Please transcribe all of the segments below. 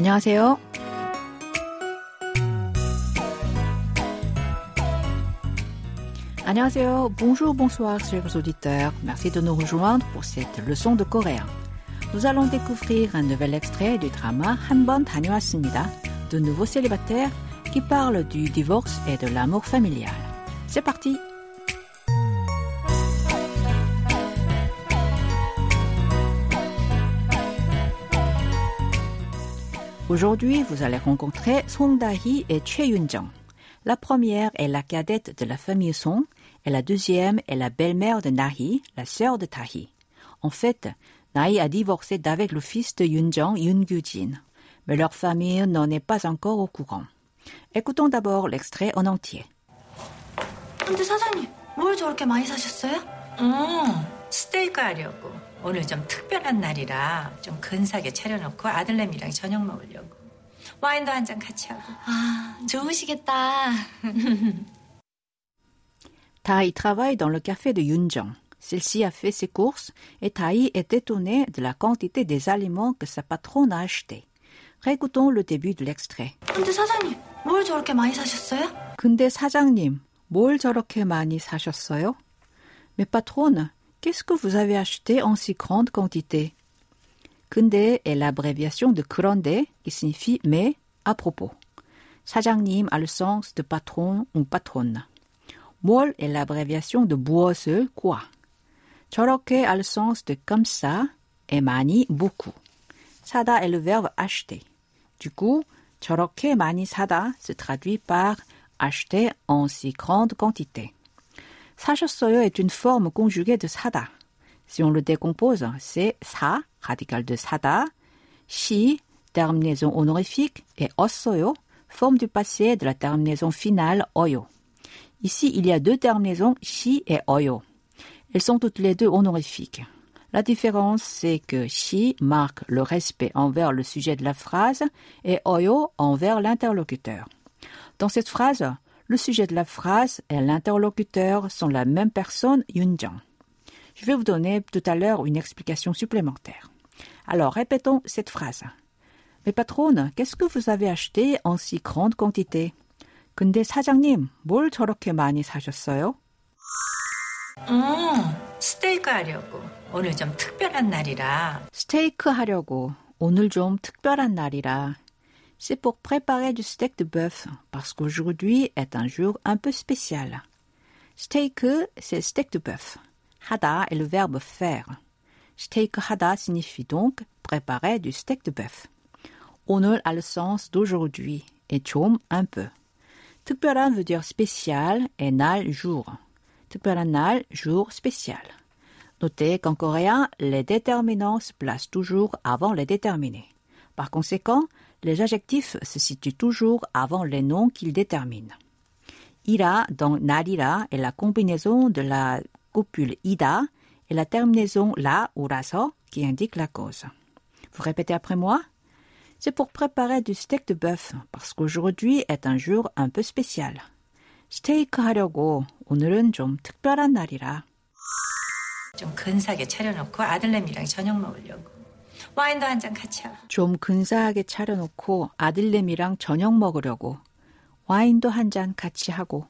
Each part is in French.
안녕하세요. 안녕하세요. Bonjour, bonsoir, chers auditeurs. Merci de nous rejoindre pour cette leçon de coréen. Nous allons découvrir un nouvel extrait du drama 한번 다녀왔습니다. De nouveaux célibataires qui parlent du divorce et de l'amour familial. C'est parti! Aujourd'hui, vous allez rencontrer Song Da-hee et Choi Yun-jung. La première est la cadette de la famille Song et la deuxième est la belle-mère de Nahi, la sœur de Tahi. En fait, Nahi a divorcé d'avec le fils de Yun-jung, Yun-gyujin. Mais leur famille n'en est pas encore au courant. Écoutons d'abord l'extrait en entier. 근데 사장님, 뭘 저렇게 많이 사셨어요? 음, 스테이크 하려고. 오늘 좀 특별한 날이라 좀 근사하게 차려놓고 아들내미랑 저녁 먹으려고. 와인도 한 잔 같이 하고. 아, 좋으시겠다. Tai travaille dans le café de Yunjong. Celle-ci a fait ses courses et Tai est étonnée de la quantité des aliments que sa patronne a achetés. Récoutons le début de l'extrait. 근데 사장님, 뭘 저렇게 많이 사셨어요? 근데 사장님, 뭘 저렇게 많이 사셨어요? Mais patronne, qu'est-ce que vous avez acheté en si grande quantité? 근데 est l'abréviation de 그런데 qui signifie mais à propos. 사장님 a le sens de patron ou patronne. 뭘 est l'abréviation de 무엇을 quoi. 저렇게 a le sens de comme ça et 많이 beaucoup. 사다 est le verbe acheter. Du coup, 저렇게 많이 사다 se traduit par acheter en si grande quantité. 사셨어요 est une forme conjuguée de 사다. Si on le décompose, c'est 사, radical de 사다, 시, terminaison honorifique, et ossoyo, forme du passé de la terminaison finale oyo. Ici, il y a deux terminaisons shi et oyo. Elles sont toutes les deux honorifiques. La différence, c'est que shi marque le respect envers le sujet de la phrase et oyo envers l'interlocuteur. Dans cette phrase, le sujet de la phrase et l'interlocuteur sont la même personne, Yunjang. Je vais vous donner tout à l'heure une explication supplémentaire. Alors, répétons cette phrase. Mais patronne, qu'est-ce que vous avez acheté en si grande quantité? 근데 사장님, 뭘 저렇게 많이 사셨어요? 음, 스테이크 하려고. 오늘 좀 특별한 날이라. 스테이크 하려고. 오늘 좀 특별한 날이라. C'est pour préparer du steak de bœuf, parce qu'aujourd'hui est un jour un peu spécial. Steak, c'est steak de bœuf. 하다 est le verbe faire. steak 하다 signifie donc préparer du steak de bœuf. 오늘 a le sens d'aujourd'hui et 좀 un peu. 특별한 veut dire spécial et 날 jour. 특별한 날 jour spécial. Notez qu'en coréen, les déterminants se placent toujours avant les déterminés. Par conséquent, les adjectifs se situent toujours avant les noms qu'ils déterminent. ira dans 날이라 est la combinaison de la copule ida et la terminaison la ou raso qui indique la cause. Vous répétez après moi C'est pour préparer du steak de bœuf parce qu'aujourd'hui est un jour un peu spécial. 스테이크 하려고 오늘은 좀 특별한 날이라. 좀 근사하게 차려놓고 아들내미랑 저녁 먹으려고. 와인도 한 잔 같이 하고. 좀 근사하게 차려놓고 아들내미랑 저녁 먹으려고. 와인도 한 잔 같이 하고.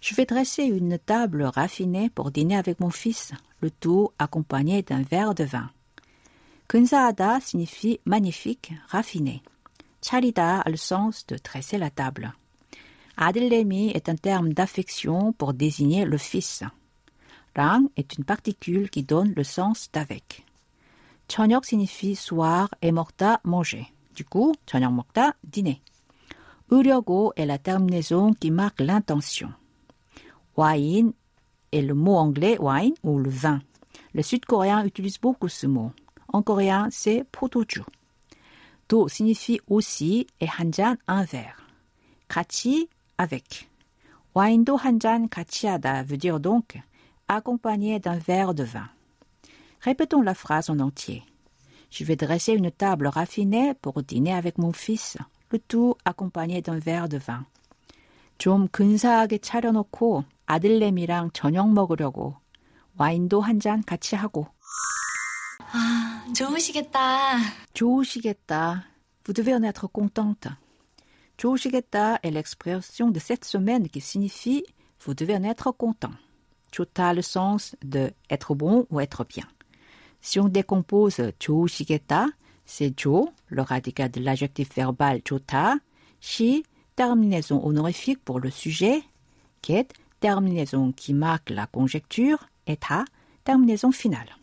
Je vais dresser une table raffinée pour dîner avec mon fils, le tout accompagné d'un verre de vin. 근사하다 signifie magnifique, raffiné. 차리다 a le sens de dresser la table. 아들내미 est un terme d'affection pour désigner le fils. 랑 est une particule qui donne le sens d'avec. 저녁 signifie soir et 먹다 manger. Du coup, 저녁 먹다 dîner. 으려고 est la terminaison qui marque l'intention. Wine est le mot anglais wine ou le vin. Les Sud-Coréens utilisent beaucoup ce mot. En coréen, c'est 포도주. 도 signifie aussi et 한잔 un verre. 같이 avec. 와인도 한 잔 같이 하다 veut dire donc accompagné d'un verre de vin. Répétons la phrase en entier. Je vais dresser une table raffinée pour dîner avec mon fils, le tout accompagné d'un verre de vin. 좀 근사하게 차려놓고 아들내미랑 저녁 먹으려고 와인도 한 잔 같이 하고 아, 좋으시겠다. 좋으시겠다. Vous devez en être contente. 좋으시겠다 est l'expression de cette semaine qui signifie vous devez en être content. 좋다 a le sens de être bon ou être bien. Si on décompose 좋으시겠다, c'est jo, le radical de l'adjectif verbal 좋다, 시, terminaison honorifique pour le sujet, get, terminaison qui marque la conjecture, et ta, terminaison finale.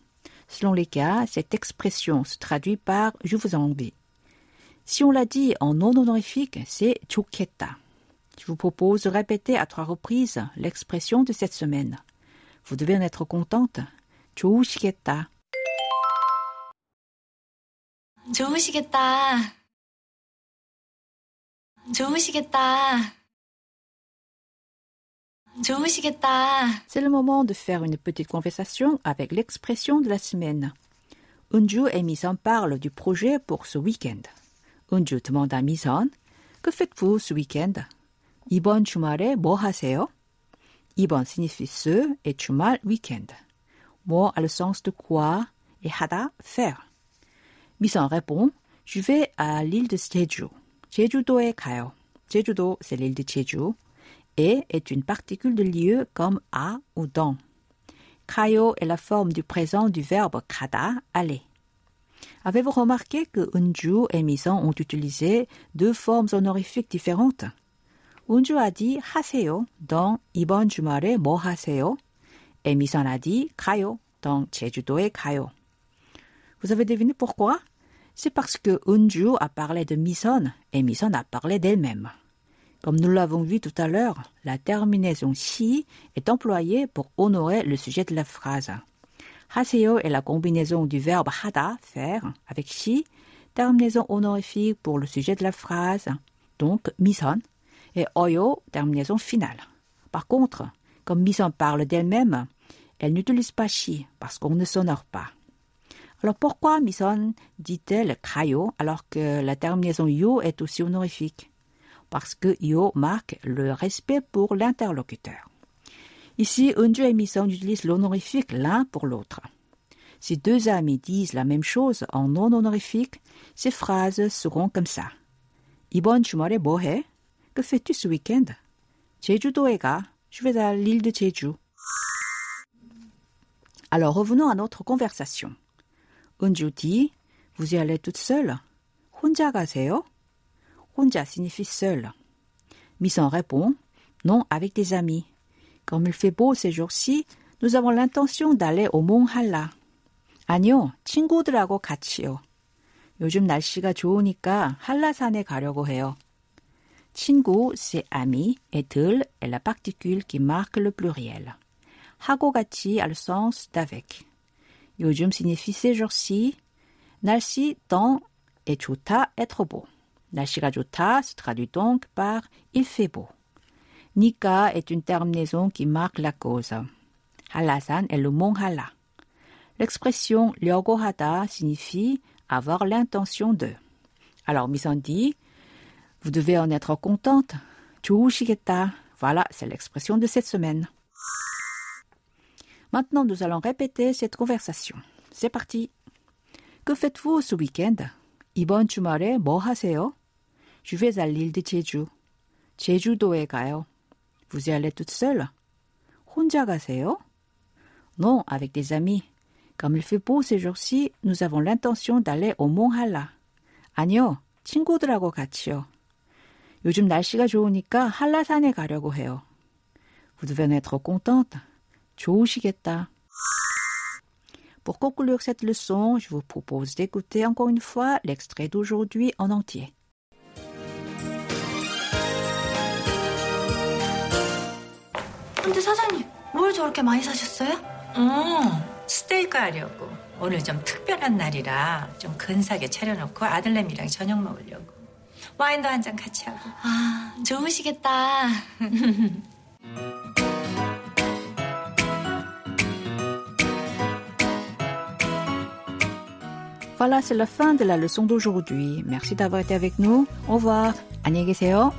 Selon les cas, cette expression se traduit par je vous envie. Si on l'a dit en non honorifique, c'est 좋겠다. Je vous propose de répéter à trois reprises l'expression de cette semaine. Vous devez en être contente. 좋으시겠다. 좋으시겠다. 좋으시겠다. 좋으시겠다. C'est le moment de faire une petite conversation avec l'expression de la semaine. Unju et Misan parlent du projet pour ce week-end. Unju demande à Misan Que faites-vous ce week-end 이번 주말에 뭐 하세요? 이번 signifie ce et 주말 week-end. 뭐 a le sens de quoi et 하다 faire. Misan répond Je vais à l'île de Jeju. 제주도에 가요. 제주도, c'est l'île de Jeju. Et est une particule de lieu comme à ou dans. 가요 est la forme du présent du verbe 가다, aller. Avez-vous remarqué que Unju et Misan ont utilisé deux formes honorifiques différentes Unju a dit 하세요 dans 이번 주말에 뭐 하세요? Et Misan a dit 가요 dans 제주도에 가요. Vous avez deviné pourquoi c'est parce que Unju a parlé de Mison et Mison a parlé d'elle-même. Comme nous l'avons vu tout à l'heure, la terminaison si est employée pour honorer le sujet de la phrase. Haseo est la combinaison du verbe hada, faire, avec si, terminaison honorifique pour le sujet de la phrase, donc mison, et oyo, terminaison finale. Par contre, comme mison parle d'elle-même, elle n'utilise pas si parce qu'on ne s'honore pas. Alors pourquoi misan dit-elle kayo alors que la terminaison yo est aussi honorifique Parce que yo marque le respect pour l'interlocuteur. Ici, Unju et Misan utilisent l'honorifique l'un pour l'autre. Si deux amis disent la même chose en non honorifique, ces phrases seront comme ça. 이번 주말에 뭐 해? Que fais-tu ce week-end? 제주도에 가. Je vais à l'île de Jeju. Alors revenons à notre conversation. Unju dit Vous y allez toute seule? 혼자 가세요? 혼자 signifie seul. Misan répond Non, avec des amis. Comme il fait beau ces jours-ci, nous avons l'intention d'aller au mont Halla. 아니요, 친구들하고 같이요. 요즘 날씨가 좋으니까 한라산에 가려고 해요. 친구, c'est ami, et 들 est la particule qui marque le pluriel. 하고 같이 a le sens d'avec. 요즘 signifie ces jours-ci. 날씨, temps, et 좋다, être beau. 날씨가 좋다 se traduit donc par il fait beau. Nika est une terminaison qui marque la cause. Halasan est le mont Hala. L'expression 려고하다 signifie avoir l'intention de. Alors Misan dit vous devez en être contente. 좋으시겠다. Voilà, c'est l'expression de cette semaine. Maintenant, nous allons répéter cette conversation. C'est parti. Que faites-vous ce week-end? 이번 주말에 뭐 하세요? Je vais à l'île de Jeju. 제주도에 가요. Vous y allez toute seule? 혼자 가세요? Non, avec des amis. Comme il fait beau ces jours-ci, nous avons l'intention d'aller au mont Hala. 아니요, 친구들하고 같이요. 요즘 날씨가 좋으니까 한라산에 가려고 해요. Vous devez en être contente. 좋으시겠다. Pour conclure cette leçon, je vous propose d'écouter encore une fois l'extrait d'aujourd'hui en entier. 근데 사장님, 뭘 저렇게 많이 사셨어요? 어, 스테이크 하려고. 오늘 좀 특별한 날이라 좀 근사하게 차려놓고 아들내미랑 저녁 먹으려고. 와인도 한 잔 같이 하고. 아, 좋으시겠다. Voilà, c'est la fin de la leçon d'aujourd'hui. Merci d'avoir été avec nous. Au revoir. 안녕히 계세요.